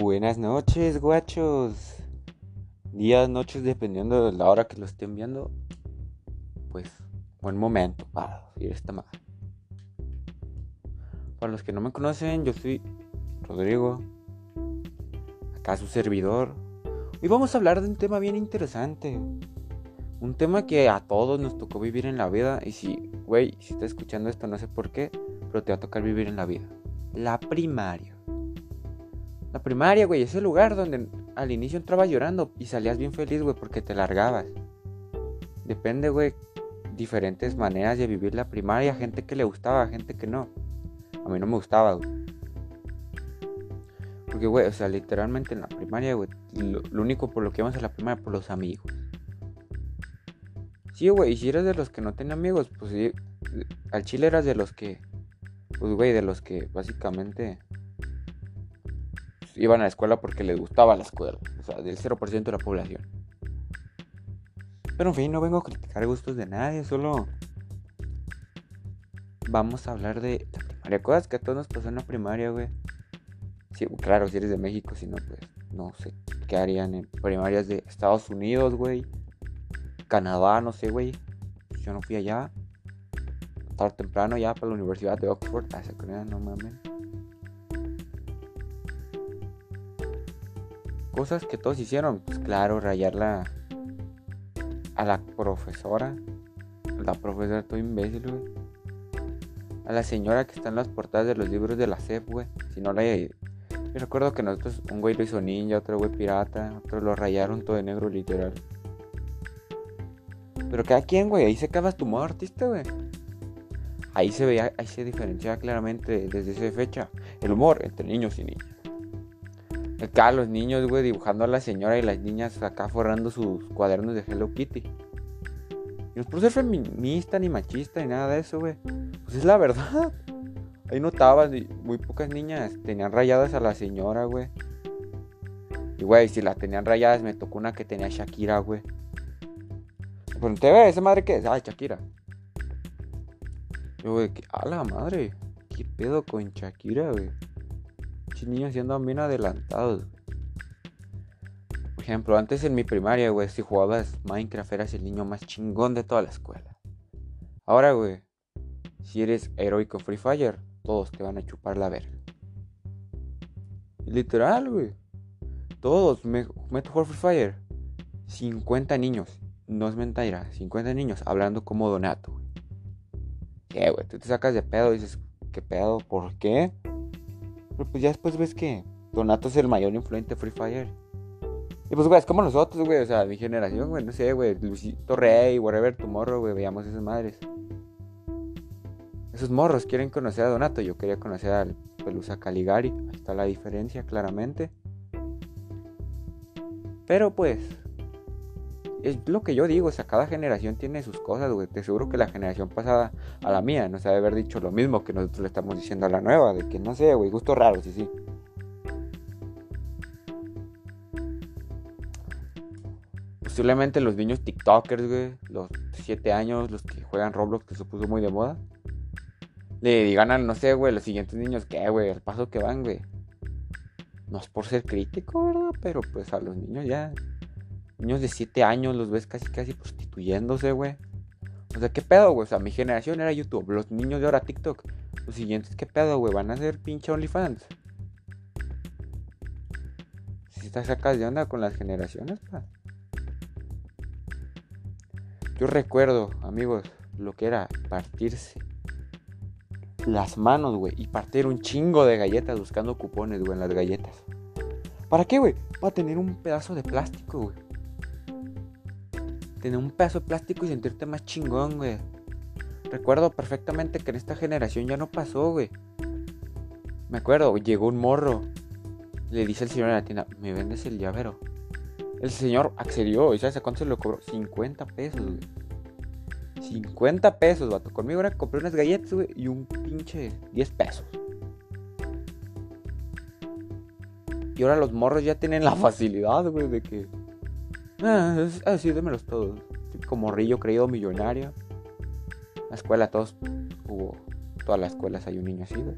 Buenas noches, guachos. Días, noches, dependiendo de la hora que lo estén viendo. Pues, buen momento para ir esta madre. Para los que no me conocen, yo soy Rodrigo. Acá su servidor. Hoy vamos a hablar de un tema bien interesante. Un tema que a todos nos tocó vivir en la vida. Y si, güey, si estás escuchando esto, no sé por qué, pero te va a tocar vivir en la vida. La primaria. La primaria, güey, es el lugar donde al inicio entrabas llorando y salías bien feliz, güey, porque te largabas. Depende, güey, diferentes maneras de vivir la primaria. Gente que le gustaba, gente que no. A mí no me gustaba, güey. Porque, güey, o sea, literalmente en la primaria, güey, lo, único por lo que íbamos a la primaria, por los amigos. Sí, güey, y si eres de los que no tienen amigos, pues sí, al chile eras de los que, pues, güey, de los que básicamente iban a la escuela porque les gustaba la escuela. O sea, del 0% de la población. Pero en fin, no vengo a criticar gustos de nadie, solo vamos a hablar de la. Cosas que a todos nos pasó en la primaria, güey. Sí, claro, si eres de México, si no, pues no sé qué harían en primarias de Estados Unidos, güey. Canadá, no sé, güey. Yo no fui allá. Tarde temprano ya para la Universidad de Oxford. Ah, crean, no mames. Cosas que todos hicieron. Pues claro, rayarla a la profesora. La profesora todo imbécil. A la señora que está en las portadas de los libros de la CEP, güey. Si no la... Yo recuerdo que nosotros, un güey lo hizo ninja, otro güey pirata, otro lo rayaron todo de negro literal. Pero cada quien, güey, ahí se acabas tu modo artista, güey. Ahí se veía, ahí se diferenciaba claramente desde esa fecha el humor entre niños y niñas. Acá los niños, güey, dibujando a la señora y las niñas acá forrando sus cuadernos de Hello Kitty. Y no es por ser feminista ni machista ni nada de eso, güey. Pues es la verdad. Ahí notabas, muy pocas niñas tenían rayadas a la señora, güey. Y, güey, si las tenían rayadas, me tocó una que tenía Shakira, güey. Pregunté, ve, ¿esa madre qué es? Ay, Shakira. Yo, güey, a la madre. ¿Qué pedo con Shakira, güey? Niños siendo bien adelantados. Por ejemplo, antes en mi primaria, güey, si jugabas Minecraft eras el niño más chingón de toda la escuela. Ahora, güey, si eres heroico Free Fire, todos te van a chupar la verga. Literal, güey. Todos, me jugar Free Fire. 50 niños no es mentira, 50 niños hablando como Donato. ¿Qué, güey? Tú te sacas de pedo y dices, ¿qué pedo? ¿Por qué? Pero pues ya después ves que Donato es el mayor influente Free Fire. Y pues, güey, es como nosotros, güey, o sea, mi generación, güey, no sé, güey, Luisito Rey, whatever, tomorrow, güey, veíamos esas madres. Esos morros quieren conocer a Donato, yo quería conocer al Pelusa Caligari, ahí está la diferencia, claramente. Pero pues, es lo que yo digo, o sea, cada generación tiene sus cosas, güey. Te seguro que la generación pasada a la mía nos debe haber dicho lo mismo que nosotros le estamos diciendo a la nueva, de que no sé, güey, gustos raros, sí, sí. Posiblemente los niños TikTokers, güey, los 7 años, los que juegan Roblox, que se puso muy de moda, le digan a, no sé, güey, los siguientes niños que, güey, al paso que van, güey. No es por ser crítico, ¿verdad? Pero pues a los niños ya Niños de 7 años los ves casi casi prostituyéndose, güey. O sea, ¿qué pedo, güey? O sea, mi generación era YouTube. Los niños de ahora TikTok. Los siguientes, ¿qué pedo, güey? Van a ser pinche OnlyFans. Si te sacas de onda con las generaciones, pa. Yo recuerdo, amigos, lo que era partirse las manos, güey. Y partir un chingo de galletas buscando cupones, güey, en las galletas. ¿Para qué, güey? Para tener un pedazo de plástico, güey tener un pedazo de plástico y sentirte más chingón, güey. Recuerdo perfectamente que en esta generación ya no pasó, güey. Me acuerdo, llegó un morro. Le dice el señor en la tienda, ¿me vendes el llavero? El señor accedió, ¿y sabes a cuánto se lo cobró? 50 pesos, güey. 50 pesos, vato. Conmigo ahora compré unas galletas, güey, y un pinche 10 pesos. Y ahora los morros ya tienen la facilidad, güey, de que Ah, ah, sí, démelos todos. Como Rillo creído millonario. La escuela, todos hubo. Todas las escuelas hay un niño así, güey.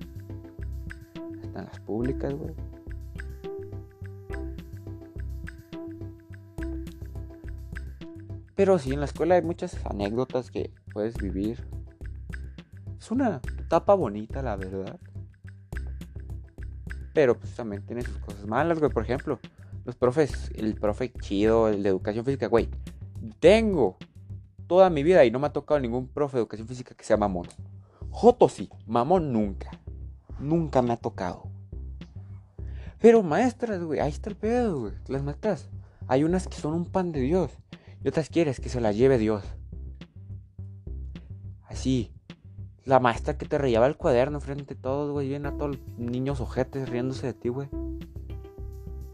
Hasta en las públicas, güey. Pero sí, en la escuela hay muchas anécdotas que puedes vivir. Es una etapa bonita, la verdad. Pero pues también tiene sus cosas malas, güey. Por ejemplo, los profes, el profe chido, el de educación física, güey. Tengo toda mi vida y no me ha tocado ningún profe de educación física que sea mamón. Joto sí, mamón nunca. Nunca me ha tocado. Pero maestras, güey, ahí está el pedo, güey. Las maestras. Hay unas que son un pan de Dios. Y otras quieres que se las lleve Dios. Así. La maestra que te rellaba el cuaderno frente a todos, güey. Viene a todos los niños ojetes riéndose de ti, güey.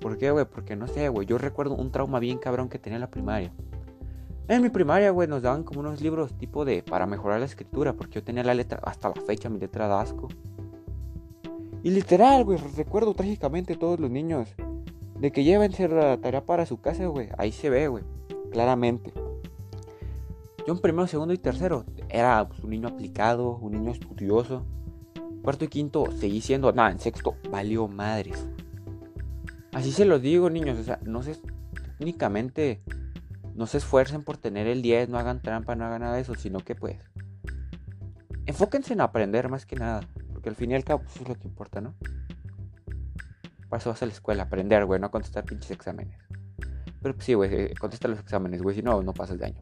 ¿Por qué, güey? Porque no sé, güey. Yo recuerdo un trauma bien cabrón que tenía en la primaria. En mi primaria, güey, nos daban como unos libros tipo de para mejorar la escritura, porque yo tenía la letra, hasta la fecha, mi letra de asco. Y literal, güey, recuerdo trágicamente todos los niños de que llévense la tarea para su casa, güey. Ahí se ve, güey, claramente. Yo en primero, segundo y tercero era pues, un niño aplicado, un niño estudioso. Cuarto y quinto seguí siendo, nada, en sexto valió madres. Así se los digo, niños, o sea, no sé, únicamente no se esfuercen por tener el 10, no hagan trampa, no hagan nada de eso, sino que pues enfóquense en aprender más que nada, porque al fin y al cabo pues, eso es lo que importa, ¿no? Para vas a la escuela, aprender, güey, no contestar pinches exámenes. Pero pues sí, güey, eh, contesta los exámenes, güey, si no, no pasas de año.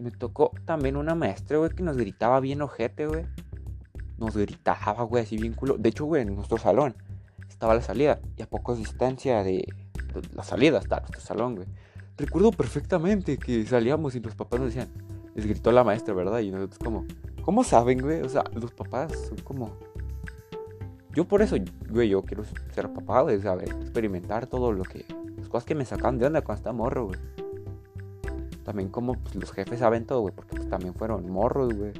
Me tocó también una maestra, güey, que nos gritaba bien ojete, güey. Nos gritaba, güey, así bien culo. De hecho, güey, en nuestro salón estaba la salida y a poca distancia de, la salida hasta nuestro salón, güey. Recuerdo perfectamente que salíamos y los papás nos decían, les gritó la maestra, ¿verdad? Y nosotros como, ¿cómo saben, güey? O sea, los papás son como... Yo por eso, güey, yo quiero ser papá, güey, saber experimentar todo lo que... Las cosas que me sacan de onda cuando estaba morro, güey. También como pues, los jefes saben todo, güey, porque pues, también fueron morros, güey.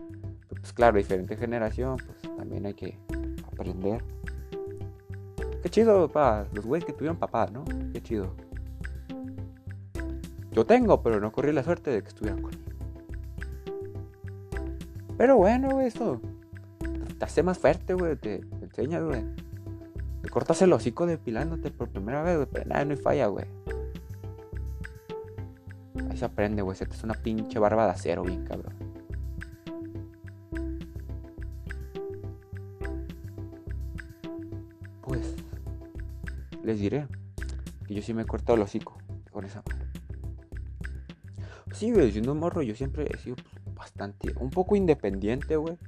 Pues claro, diferente generación, pues también hay que aprender. Qué chido, papá. Los güeyes que tuvieron papá, ¿no? Qué chido. Yo tengo, pero no corrí la suerte de que estuvieran conmigo. Pero bueno, güey, eso. Te hace más fuerte, güey. Te, enseña, güey. Te cortas el hocico depilándote por primera vez, güey. Pero nada, no hay falla, güey. Ahí se aprende, güey. Se te una pinche barba de acero, bien cabrón. Les diré que yo sí me he cortado el hocico con esa mano. Sí, güey, siendo morro, yo siempre he sido pues, bastante, un poco independiente, güey.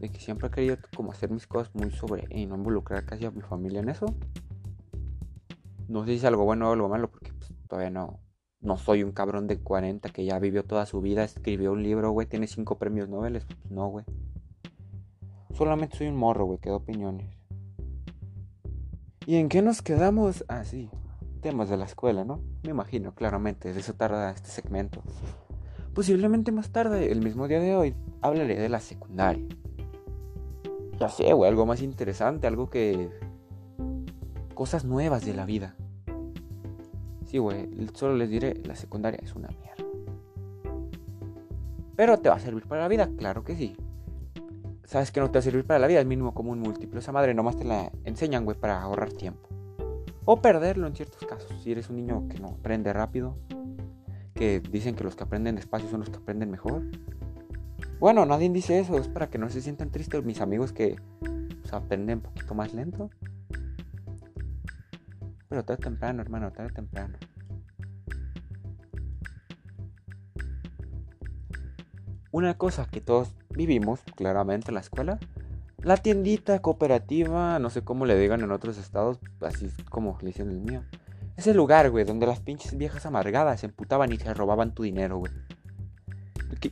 De que siempre he querido como hacer mis cosas muy sobre y no involucrar casi a mi familia en eso. No sé si es algo bueno o algo malo, porque pues, todavía no, no soy un cabrón de 40 que ya vivió toda su vida, escribió un libro, güey, tiene cinco premios Nobel. Pues, no, güey. Solamente soy un morro, güey, que da opiniones. ¿Y en qué nos quedamos? Ah, sí, temas de la escuela, ¿no? Me imagino, claramente, de eso tarda este segmento. Posiblemente más tarde, el mismo día de hoy, hablaré de la secundaria. Ya sé, güey, algo más interesante, algo que... Cosas nuevas de la vida. Sí, güey, solo les diré, la secundaria es una mierda. Pero te va a servir para la vida, claro que sí sabes que no te va a servir para la vida, es mínimo como un múltiplo. Esa madre nomás te la enseñan, güey, para ahorrar tiempo. O perderlo en ciertos casos. Si eres un niño que no aprende rápido, que dicen que los que aprenden despacio son los que aprenden mejor. Bueno, nadie dice eso, es para que no se sientan tristes mis amigos que pues, aprenden un poquito más lento. Pero tarde temprano, hermano, tarde temprano. Una cosa que todos vivimos claramente en la escuela. La tiendita cooperativa, no sé cómo le digan en otros estados, así como le dicen el mío. Ese lugar, güey, donde las pinches viejas amargadas se emputaban y se robaban tu dinero, güey.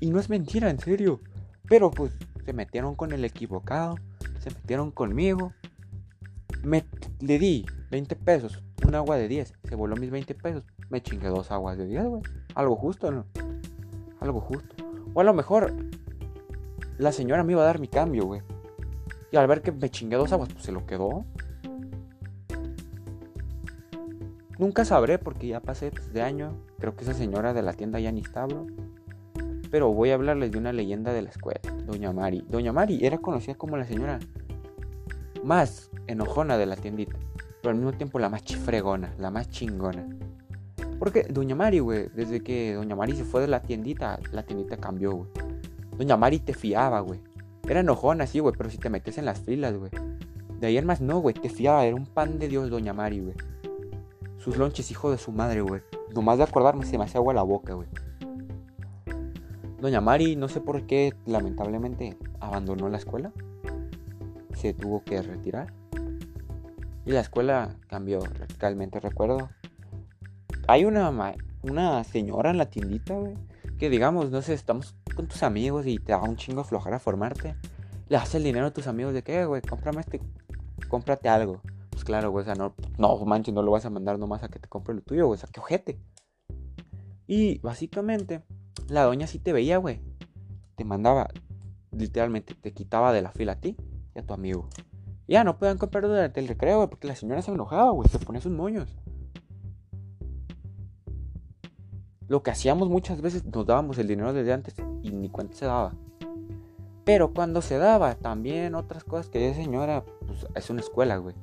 Y no es mentira, en serio. Pero pues se metieron con el equivocado, se metieron conmigo. Me, le di 20 pesos, un agua de 10, se voló mis 20 pesos. Me chingué dos aguas de 10, güey. Algo justo, ¿no? Algo justo. O a lo mejor la señora me iba a dar mi cambio, güey. Y al ver que me chingué dos aguas, pues se lo quedó. Nunca sabré porque ya pasé de año. Creo que esa señora de la tienda ya ni estaba. Pero voy a hablarles de una leyenda de la escuela, Doña Mari. Doña Mari era conocida como la señora más enojona de la tiendita. pero al mismo tiempo la más chifregona, la más chingona. Porque Doña Mari, güey, desde que Doña Mari se fue de la tiendita, la tiendita cambió, güey. Doña Mari te fiaba, güey. Era enojona, sí, güey, pero si te metes en las filas, güey. De en más no, güey, te fiaba, era un pan de Dios Doña Mari, güey. Sus lonches, hijo de su madre, güey. Nomás de acordarme se me hace agua la boca, güey. Doña Mari, no sé por qué, lamentablemente, abandonó la escuela. Se tuvo que retirar. Y la escuela cambió radicalmente, recuerdo. Hay una, una señora en la tiendita, güey. Que digamos, no sé, estamos con tus amigos y te da un chingo a formarte. Le das el dinero a tus amigos de que, güey, cómprame este, cómprate algo. Pues claro, güey, o sea, no, no manches, no lo vas a mandar nomás a que te compre lo tuyo, güey, o sea, qué ojete. Y básicamente, la doña sí te veía, güey. Te mandaba, literalmente, te quitaba de la fila a ti y a tu amigo. ya no puedan comprar durante el recreo, güey, porque la señora se enojaba, güey, se ponía sus moños. Lo que hacíamos muchas veces, nos dábamos el dinero desde antes y ni cuenta se daba. Pero cuando se daba, también otras cosas que esa señora, pues es una escuela, güey.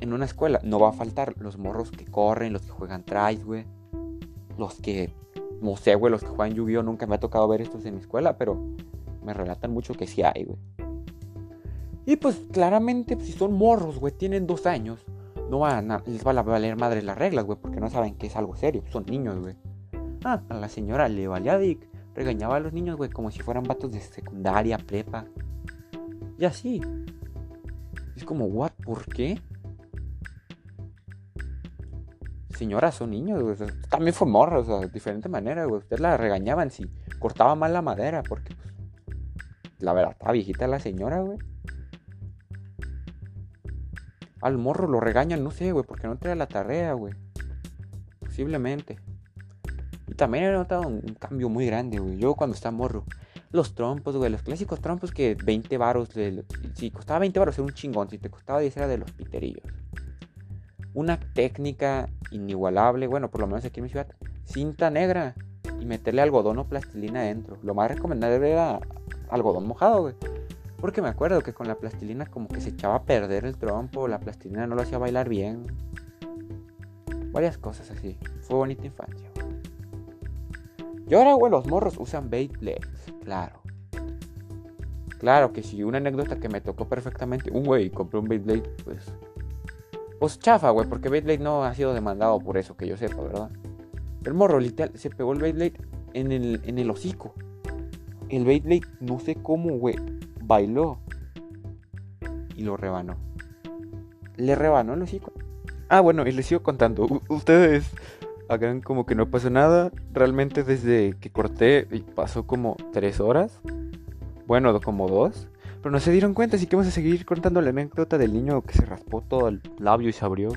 En una escuela no va a faltar los morros que corren, los que juegan tries, güey. Los que, no sé, güey, los que juegan yu Nunca me ha tocado ver estos en mi escuela, pero me relatan mucho que sí hay, güey. Y pues claramente, pues, si son morros, güey, tienen dos años, no van a, les va a valer madre las reglas, güey, porque no saben que es algo serio. Son niños, güey. Ah, a la señora le valía Dick. Regañaba a los niños, güey, como si fueran vatos de secundaria, prepa. Y así. Es como, ¿what? ¿Por qué? Señora, son niños, güey. también fue morra, o sea, de diferente manera, güey. Ustedes la regañaban si cortaba mal la madera, porque, pues, la verdad, estaba viejita la señora, güey. Al morro lo regañan, no sé, güey, porque no trae la tarea, güey. Posiblemente. También he notado un, cambio muy grande, güey. Yo cuando estaba morro. Los trompos, güey. Los clásicos trompos que 20 varos. Si costaba 20 varos era un chingón. Si te costaba 10 era de los piterillos. Una técnica inigualable. Bueno, por lo menos aquí en mi ciudad. Cinta negra. Y meterle algodón o plastilina adentro. Lo más recomendable era algodón mojado, güey. Porque me acuerdo que con la plastilina como que se echaba a perder el trompo. La plastilina no lo hacía bailar bien. Varias cosas así. Fue bonita infancia. Y ahora, güey, los morros usan Beyblades, claro. Claro que si una anécdota que me tocó perfectamente, un güey compró un Beyblade, pues. Pues chafa, güey, porque Beyblade no ha sido demandado por eso, que yo sepa, ¿verdad? El morro literal se pegó el Beyblade en el, en el hocico. El Beyblade, no sé cómo, güey, bailó y lo rebanó. Le rebanó el hocico. Ah, bueno, y les sigo contando. ustedes hagan como que no pasó nada. Realmente desde que corté pasó como tres horas. Bueno, como dos. Pero no se dieron cuenta, así que vamos a seguir contando la anécdota del niño que se raspó todo el labio y se abrió.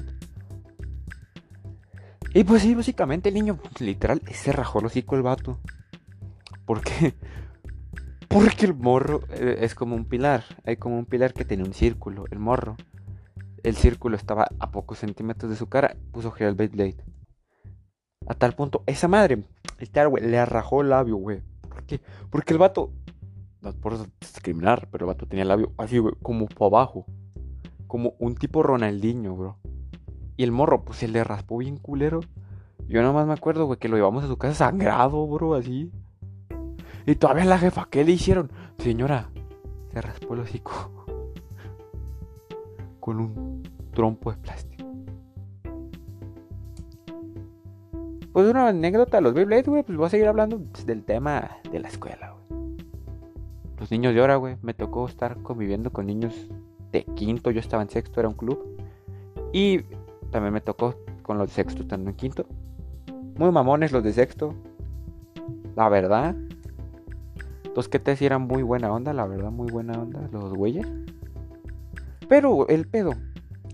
Y pues sí, básicamente el niño literal se rajó el hocico el vato. ¿Por qué? Porque el morro eh, es como un pilar. Hay como un pilar que tiene un círculo. El morro. El círculo estaba a pocos centímetros de su cara. Puso Gerald Blade. A tal punto, esa madre, el güey, le arrajó el labio, güey. ¿Por qué? Porque el vato, no por discriminar, pero el vato tenía el labio así, güey, como por abajo. Como un tipo Ronaldinho, bro. Y el morro, pues se le raspó bien culero. Yo nada más me acuerdo, güey, que lo llevamos a su casa sangrado, bro, así. Y todavía la jefa, ¿qué le hicieron? Señora, se raspó el hocico. Con un trompo de plástico. Pues una anécdota, los Beyblades, güey, pues voy a seguir hablando del tema de la escuela, güey. Los niños de ahora, güey, me tocó estar conviviendo con niños de quinto, yo estaba en sexto, era un club. Y también me tocó con los de sexto estando en quinto. Muy mamones los de sexto. La verdad. Los que te eran muy buena onda, la verdad, muy buena onda, los güeyes. Pero el pedo,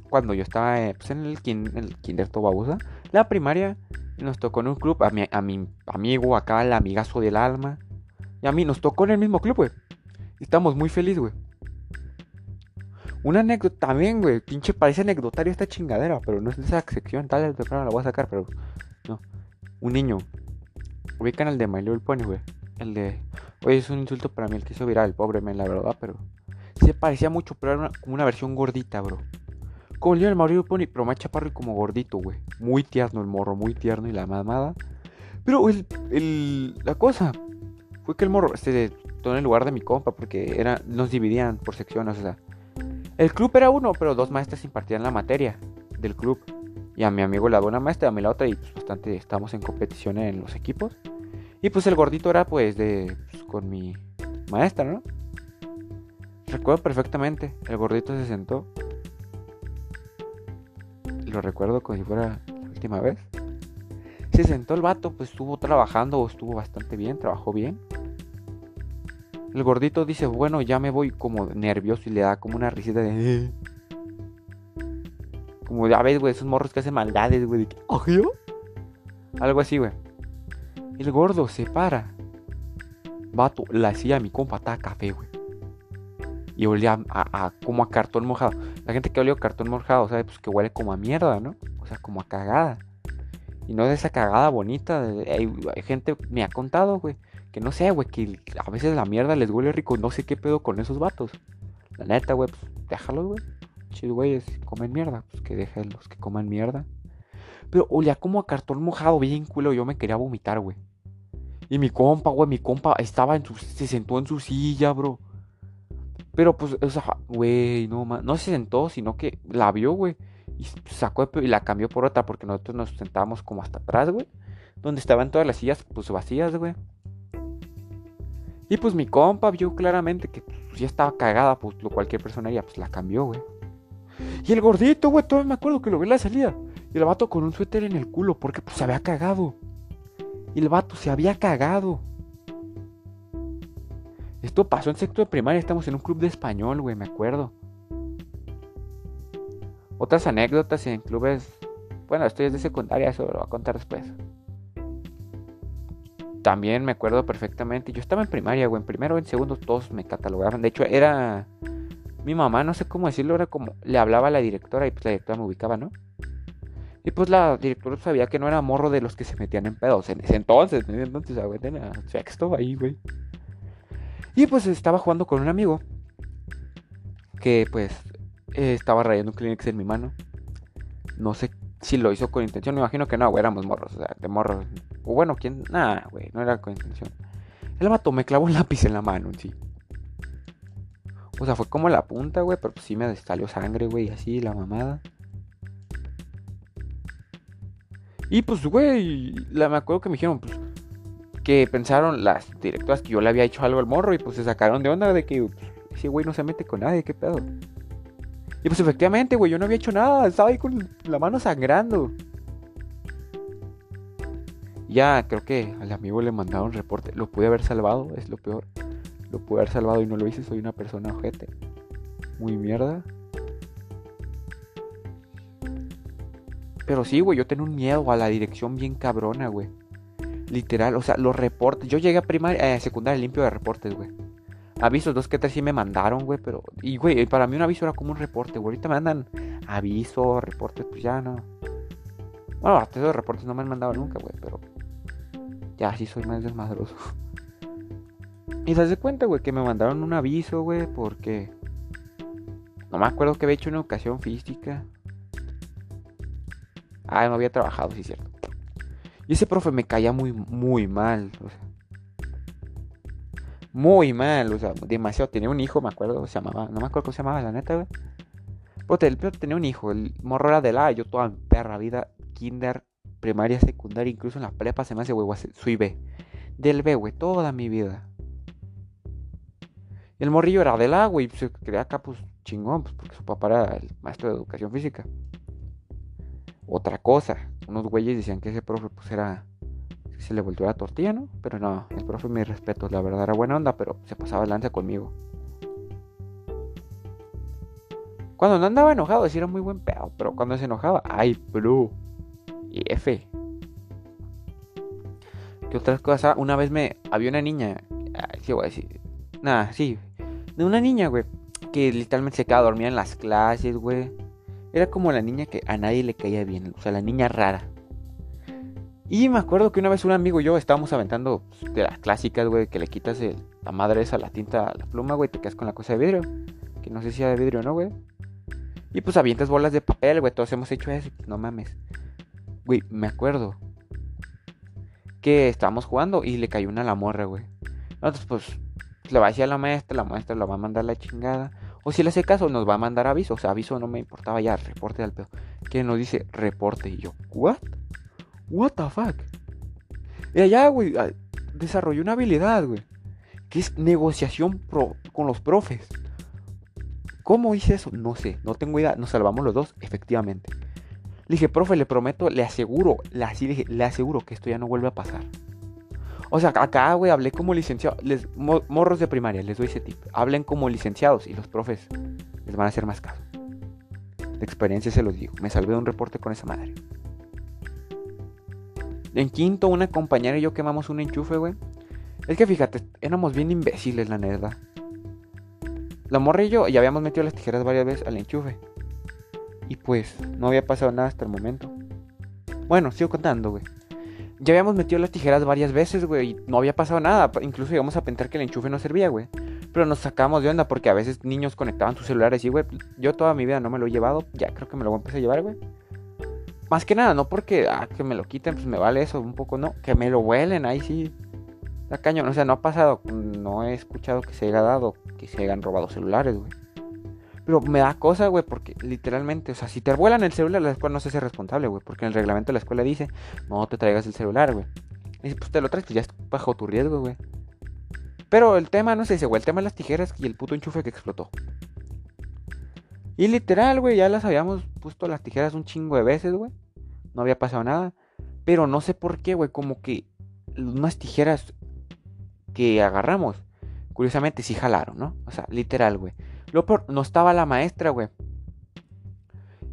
cuando yo estaba eh, pues, en el, kin, el kinder Tobabusa, la primaria, nos tocó en un club, a mi, amigo acá, el amigazo del alma. Y a mí nos tocó en el mismo club, güey. Estamos muy felices, güey. Una anécdota también, güey. Pinche parece anecdotario esta chingadera, pero no es esa sección. Tal vez la voy a sacar, pero no. Un niño. Ubican el de My Little Pony, güey. El de. Oye, es un insulto para mí el que hizo viral, pobre men, la verdad, pero. Se parecía mucho, pero era como una versión gordita, bro. Como el niño del marido Pony, pero más chaparro y como gordito, güey. Muy tierno el morro, muy tierno y la mamada. Pero el, el, la cosa fue que el morro se todo en el lugar de mi compa porque era, nos dividían por secciones, o sea. El club era uno, pero dos maestras impartían la materia del club. Y a mi amigo la una maestra, a mí la otra, y pues bastante estábamos en competición en los equipos. Y pues el gordito era pues de pues, con mi maestra, ¿no? Recuerdo perfectamente, el gordito se sentó. Lo recuerdo como si fuera la última vez. Se sentó el vato, pues estuvo trabajando, estuvo bastante bien, trabajó bien. El gordito dice, bueno, ya me voy como nervioso y le da como una risita de... Como ya ves, güey, esos morros que hacen maldades, güey. ¿Yo? Algo así, güey. El gordo se para. Vato, la hacía mi compa, estaba café, güey. Y olía a, como a cartón mojado. La gente que olió cartón mojado, ¿sabes? Pues que huele como a mierda, ¿no? O sea, como a cagada. Y no de esa cagada bonita. Hay, gente, me ha contado, güey. Que no sé, güey, que a veces la mierda les huele rico. No sé qué pedo con esos vatos. La neta, güey, pues déjalos, güey. Chis, güeyes, comen mierda. Pues que los que coman mierda. Pero olía como a cartón mojado, bien culo. Yo me quería vomitar, güey. Y mi compa, güey, mi compa estaba en su. Se sentó en su silla, bro. Pero pues, o sea, güey, no, no se sentó, sino que la vio, güey. Y sacó y la cambió por otra porque nosotros nos sentábamos como hasta atrás, güey. Donde estaban todas las sillas, pues vacías, güey. Y pues mi compa vio claramente que pues, ya estaba cagada, pues lo cualquier persona haría, pues la cambió, güey. Y el gordito, güey, todavía me acuerdo que lo vi en la salida. Y el vato con un suéter en el culo porque pues se había cagado. Y el vato se había cagado. Esto pasó en sexto de primaria, estamos en un club de español, güey, me acuerdo. Otras anécdotas en clubes. Bueno, esto es de secundaria, eso lo voy a contar después. También me acuerdo perfectamente. Yo estaba en primaria, güey. En primero en segundo todos me catalogaban. De hecho, era. Mi mamá, no sé cómo decirlo, era como. Le hablaba a la directora y pues la directora me ubicaba, ¿no? Y pues la directora sabía que no era morro de los que se metían en pedos en ese entonces. En ese entonces, güey, tenía sexto ahí, güey. Y pues estaba jugando con un amigo. Que pues estaba rayando un Kleenex en mi mano. No sé si lo hizo con intención. Me imagino que no, güey, éramos morros. O sea, de morros. O bueno, ¿quién? Nada, güey, no era con intención. El vato me clavó un lápiz en la mano, sí. O sea, fue como la punta, güey, pero pues sí me salió sangre, güey, así, la mamada. Y pues, güey, me acuerdo que me dijeron, pues, que pensaron las directoras que yo le había hecho algo al morro y pues se sacaron de onda de que ese güey no se mete con nadie, qué pedo. Y pues efectivamente, güey, yo no había hecho nada, estaba ahí con la mano sangrando. Ya creo que al amigo le mandaron reporte, lo pude haber salvado, es lo peor. Lo pude haber salvado y no lo hice, soy una persona ojete. Muy mierda. Pero sí, güey, yo tengo un miedo a la dirección bien cabrona, güey. Literal, o sea, los reportes. Yo llegué a primaria, eh, secundaria limpio de reportes, güey. Avisos, dos que tres sí me mandaron, güey, pero... Y, güey, para mí un aviso era como un reporte, güey. Ahorita me mandan avisos, reportes, pues ya no. Bueno, hasta esos reportes no me han mandado nunca, güey, pero... Ya sí soy más desmadroso. Y se hace cuenta, güey, que me mandaron un aviso, güey, porque... No me acuerdo que había hecho una educación física. Ah, no había trabajado, sí, cierto. Y ese profe me caía muy, muy mal. Muy mal, o sea, demasiado. Tenía un hijo, me acuerdo, se llamaba, no me acuerdo cómo se llamaba, la neta, güey. Pero el tenía un hijo, el morro era de la, yo toda perra vida, kinder, primaria, secundaria, incluso en la prepa se me hace, güey, soy B. Del B, güey, toda mi vida. El morrillo era de la, güey, se creía acá, pues, chingón, pues, porque su papá era el maestro de educación física otra cosa. Unos güeyes decían que ese profe pues era... Se le volvió la tortilla, ¿no? Pero no, el profe mi respeto, la verdad era buena onda, pero se pasaba lanza conmigo. Cuando no andaba enojado, sí era muy buen pedo, pero cuando se enojaba, ay, bro. Y F. ¿Qué otras cosas? Una vez me. Había una niña. Ay, sí, voy a decir. Nada, sí. De una niña, güey. Que literalmente se quedaba dormida en las clases, güey. Era como la niña que a nadie le caía bien, o sea, la niña rara. Y me acuerdo que una vez un amigo y yo estábamos aventando pues, de las clásicas, güey, que le quitas la madre esa, la tinta, la pluma, güey, te quedas con la cosa de vidrio. Que no sé si era de vidrio o no, güey. Y pues avientas bolas de papel, güey. Todos hemos hecho eso. No mames. Güey, me acuerdo que estábamos jugando y le cayó una la morra, güey. Entonces, pues, le va a decir a la maestra, la maestra la va a mandar la chingada. O si le hace caso, nos va a mandar aviso. O sea, aviso no me importaba ya, reporte al pedo. Que nos dice reporte. Y yo, ¿what? ¿What the fuck? Y allá, güey, ah, desarrolló una habilidad, güey. Que es negociación pro con los profes. ¿Cómo hice eso? No sé, no tengo idea. Nos salvamos los dos, efectivamente. Le dije, profe, le prometo, le aseguro, así dije, le aseguro que esto ya no vuelve a pasar. O sea, acá, güey, hablé como licenciado. Les, morros de primaria, les doy ese tip. Hablen como licenciados y los profes les van a hacer más caso. De experiencia se los digo. Me salvé de un reporte con esa madre. En quinto, una compañera y yo quemamos un enchufe, güey. Es que fíjate, éramos bien imbéciles, la neta. La morra y yo ya habíamos metido las tijeras varias veces al enchufe. Y pues, no había pasado nada hasta el momento. Bueno, sigo contando, güey. Ya habíamos metido las tijeras varias veces, güey, y no había pasado nada. Incluso llegamos a pensar que el enchufe no servía, güey. Pero nos sacamos de onda porque a veces niños conectaban sus celulares y, güey, yo toda mi vida no me lo he llevado. Ya creo que me lo voy a empezar a llevar, güey. Más que nada, no porque ah, que me lo quiten, pues me vale eso, un poco no. Que me lo huelen, ahí sí. La cañón, o sea, no ha pasado. No he escuchado que se haya dado, que se hayan robado celulares, güey. Pero me da cosa, güey, porque literalmente, o sea, si te vuelan el celular, la escuela no se hace responsable, güey. Porque en el reglamento de la escuela dice, no te traigas el celular, güey. Y si pues te lo traes, pues ya es bajo tu riesgo, güey. Pero el tema, no sé, güey, el tema de las tijeras y el puto enchufe que explotó. Y literal, güey, ya las habíamos puesto las tijeras un chingo de veces, güey. No había pasado nada. Pero no sé por qué, güey, como que unas tijeras que agarramos, curiosamente sí jalaron, ¿no? O sea, literal, güey. No estaba la maestra, güey.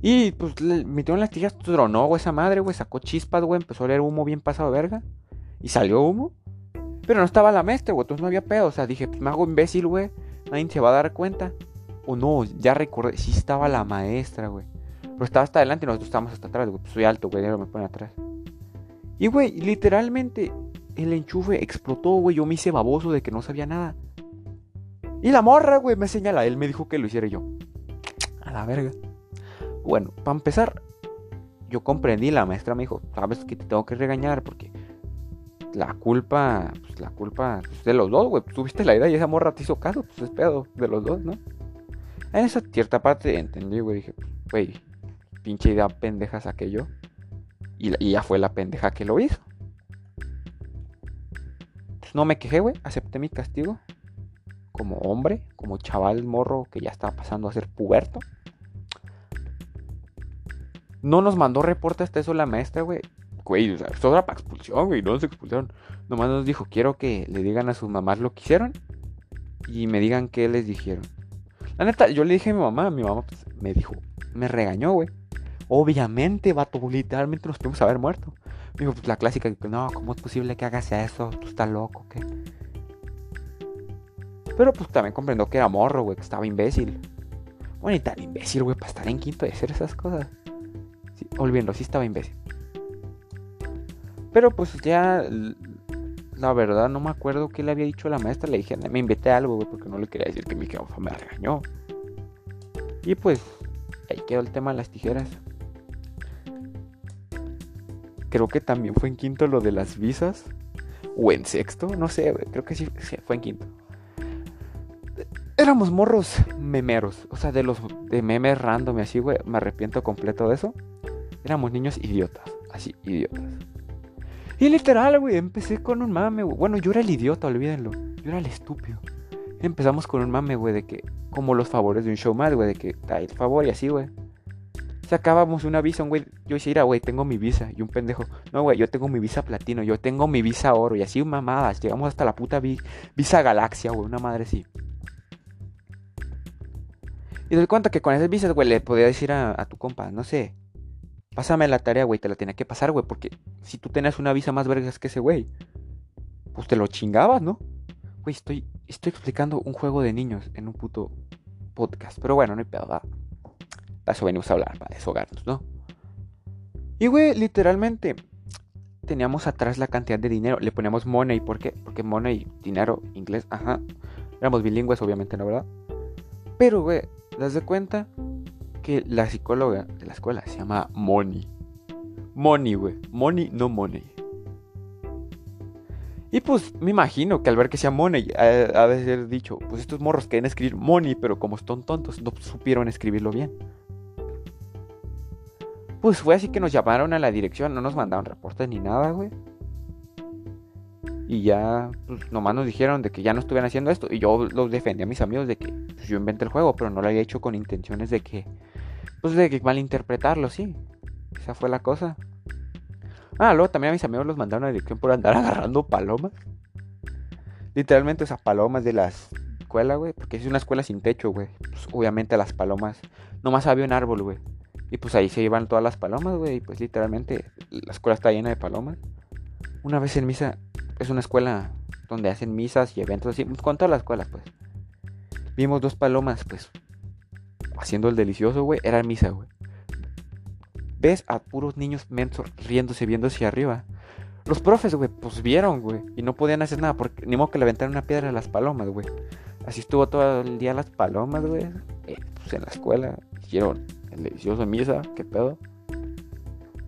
Y pues le metieron las tijeras, tronó, güey, esa madre, güey. Sacó chispas, güey. Empezó a oler humo bien pasado verga. Y salió humo. Pero no estaba la maestra, güey. Entonces no había pedo. O sea, dije, pues me hago imbécil, güey. Nadie se va a dar cuenta. O no, ya recordé. Sí estaba la maestra, güey. Pero estaba hasta adelante y nosotros estábamos hasta atrás, güey. Pues soy alto, güey. me pone atrás. Y, güey, literalmente el enchufe explotó, güey. Yo me hice baboso de que no sabía nada. Y la morra, güey, me señala. Él me dijo que lo hiciera yo. A la verga. Bueno, para empezar, yo comprendí. La maestra me dijo, sabes que te tengo que regañar porque la culpa, pues la culpa de los dos, güey. Pues, tuviste la idea y esa morra te hizo caso, pues es pedo de los dos, ¿no? En esa cierta parte entendí, güey. Dije, güey, pinche idea pendeja saqué y ya fue la pendeja que lo hizo. Pues no me quejé, güey. Acepté mi castigo como hombre, como chaval morro que ya estaba pasando a ser puberto. No nos mandó reporte hasta eso la maestra, güey. Güey, o sea, era para expulsión, güey. No nos expulsaron. Nomás nos dijo, quiero que le digan a sus mamás lo que hicieron. Y me digan qué les dijeron. La neta, yo le dije a mi mamá. Mi mamá pues, me dijo, me regañó, güey. Obviamente, vato, literalmente nos podemos haber muerto. Me dijo, pues la clásica, no, ¿cómo es posible que hagas eso? Tú estás loco, ¿qué? Pero pues también comprendió que era morro, güey, que estaba imbécil. Bueno, y tan imbécil, güey, para estar en quinto y hacer esas cosas. Sí, olvidando, sí estaba imbécil. Pero pues ya, la verdad, no me acuerdo qué le había dicho a la maestra. Le dije, me invité algo, güey, porque no le quería decir que mi jefa me regañó. Y pues, ahí quedó el tema de las tijeras. Creo que también fue en quinto lo de las visas. O en sexto, no sé, güey. Creo que sí fue en quinto éramos morros memeros. O sea, de los de memes random y así, güey. Me arrepiento completo de eso. Éramos niños idiotas. Así, idiotas. Y literal, güey, empecé con un mame, güey. Bueno, yo era el idiota, olvídenlo. Yo era el estúpido. empezamos con un mame, güey, de que, como los favores de un show más, güey, de que da el favor y así, güey. Sacábamos una visa, güey. Yo decía, güey, tengo mi visa. Y un pendejo, no, güey, yo tengo mi visa platino, yo tengo mi visa oro. Y así, mamadas. Llegamos hasta la puta visa galaxia, güey, una madre así. Y doy cuenta que con esas visas, güey, le podía decir a, tu compa, no sé, pásame la tarea, güey, te la tenía que pasar, güey, porque si tú tenías una visa más vergas que ese güey, pues te lo chingabas, ¿no? Güey, estoy, estoy explicando un juego de niños en un puto podcast, pero bueno, no hay pedo, ¿verdad? Para eso venimos a hablar, para deshogarnos, ¿no? Y, güey, literalmente teníamos atrás la cantidad de dinero, le poníamos money, ¿por qué? Porque money, dinero, inglés, ajá. Éramos bilingües, obviamente, ¿no, verdad? Pero, güey, das de cuenta que la psicóloga de la escuela se llama Moni. Moni, güey. Moni, no Money. Y pues me imagino que al ver que sea Money, ha de ser dicho, pues estos morros quieren escribir Money, pero como están tontos, no supieron escribirlo bien. Pues fue así que nos llamaron a la dirección, no nos mandaron reportes ni nada, güey. Y ya, pues nomás nos dijeron de que ya no estuvieran haciendo esto. Y yo los defendí a mis amigos de que pues, yo inventé el juego, pero no lo había hecho con intenciones de que, pues de que malinterpretarlo, sí. Esa fue la cosa. Ah, luego también a mis amigos los mandaron a dirección por andar agarrando palomas. Literalmente, esas palomas de la escuela, güey. Porque es una escuela sin techo, güey. Pues obviamente las palomas. Nomás había un árbol, güey. Y pues ahí se iban todas las palomas, güey. Y pues literalmente la escuela está llena de palomas. Una vez en misa, es una escuela donde hacen misas y eventos así. Con todas las escuelas, pues. Vimos dos palomas, pues. Haciendo el delicioso, güey. Era misa, güey ves a puros niños mensos riéndose, viendo hacia arriba. Los profes, güey, pues vieron, güey, y no podían hacer nada porque ni modo que le aventaron una piedra a las palomas, güey. Así estuvo todo el día las palomas, güey. Eh, pues en la escuela hicieron el delicioso misa, qué pedo.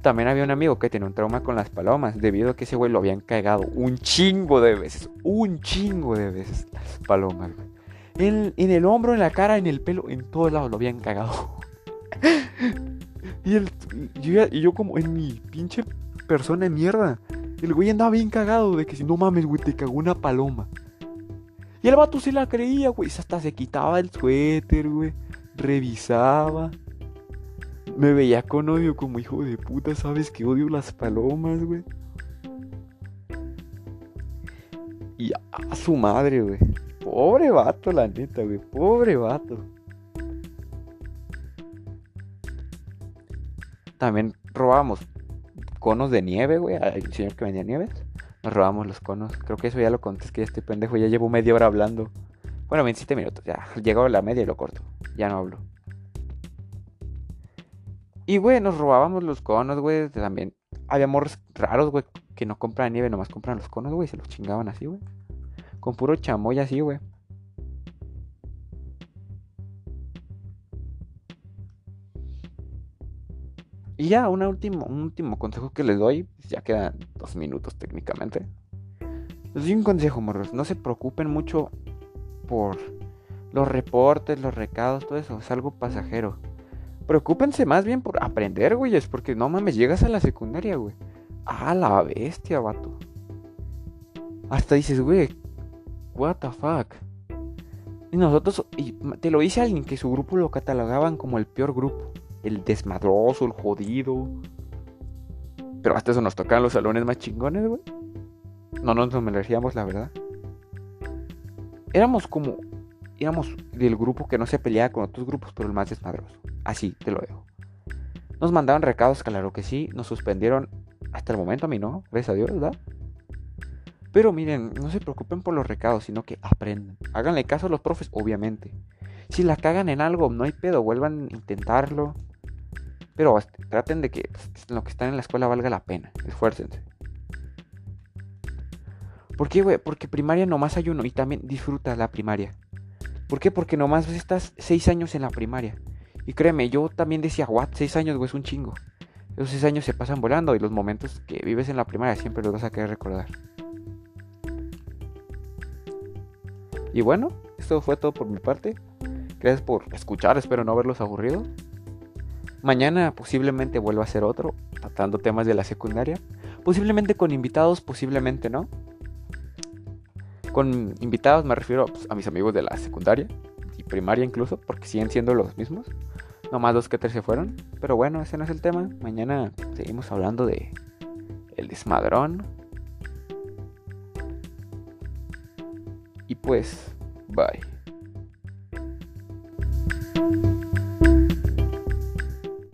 También había un amigo que tenía un trauma con las palomas, debido a que ese güey lo habían cagado un chingo de veces, un chingo de veces las palomas. En, en el hombro, en la cara, en el pelo, en todos lados lo habían cagado. Y, el, yo como en mi pinche persona de mierda. El güey andaba bien cagado de que si no mames, güey, te cagó una paloma. Y el vato se la creía, güey. Hasta se quitaba el suéter, güey. Revisaba. Me veía con odio como hijo de puta, ¿sabes que odio las palomas, güey? Y a su madre, güey. Pobre vato, la neta, güey. Pobre vato. También robábamos conos de nieve, güey, al señor que vendía nieves. Nos robamos los conos. Creo que eso ya lo conté, es que este pendejo ya llevo media hora hablando. Bueno, 27 minutos, ya. Llegó la media y lo corto. Ya no hablo. Y, güey, nos robábamos los conos, güey. También había morros raros, güey, que no compran nieve, nomás compran los conos, güey. Se los chingaban así, güey. Con puro chamoy así, güey. Y ya, un último, un último consejo que les doy, ya quedan dos minutos técnicamente. Les doy un consejo, morros, no se preocupen mucho por los reportes, los recados, todo eso, es algo pasajero. Preocúpense más bien por aprender, güey, es porque no mames, llegas a la secundaria, güey. Ah, la bestia, vato. Hasta dices, güey, what the fuck. Y nosotros, y te lo dice alguien que su grupo lo catalogaban como el peor grupo el desmadroso, el jodido. Pero hasta eso nos tocaban los salones más chingones, güey. No nos merecíamos, la verdad. Éramos como. Éramos del grupo que no se peleaba con otros grupos, pero el más desmadroso. Así, te lo dejo. Nos mandaban recados, claro que sí. Nos suspendieron. Hasta el momento a mí no, gracias a Dios, ¿verdad? Pero miren, no se preocupen por los recados, sino que aprendan. Háganle caso a los profes, obviamente. Si la cagan en algo, no hay pedo, vuelvan a intentarlo. Pero traten de que lo que están en la escuela valga la pena. Esfuércense. ¿Por qué, güey? Porque primaria nomás hay uno y también disfruta la primaria. ¿Por qué? Porque nomás estás seis años en la primaria. Y créeme, yo también decía, what, seis años, es un chingo. Esos seis años se pasan volando y los momentos que vives en la primaria siempre los vas a querer recordar. Y bueno, esto fue todo por mi parte. Gracias por escuchar, espero no haberlos aburrido. Mañana posiblemente vuelva a ser otro, tratando temas de la secundaria. Posiblemente con invitados, posiblemente no. Con invitados me refiero pues, a mis amigos de la secundaria y primaria incluso, porque siguen siendo los mismos. No más dos que tres se fueron. Pero bueno, ese no es el tema. Mañana seguimos hablando de el desmadrón. Y pues, bye.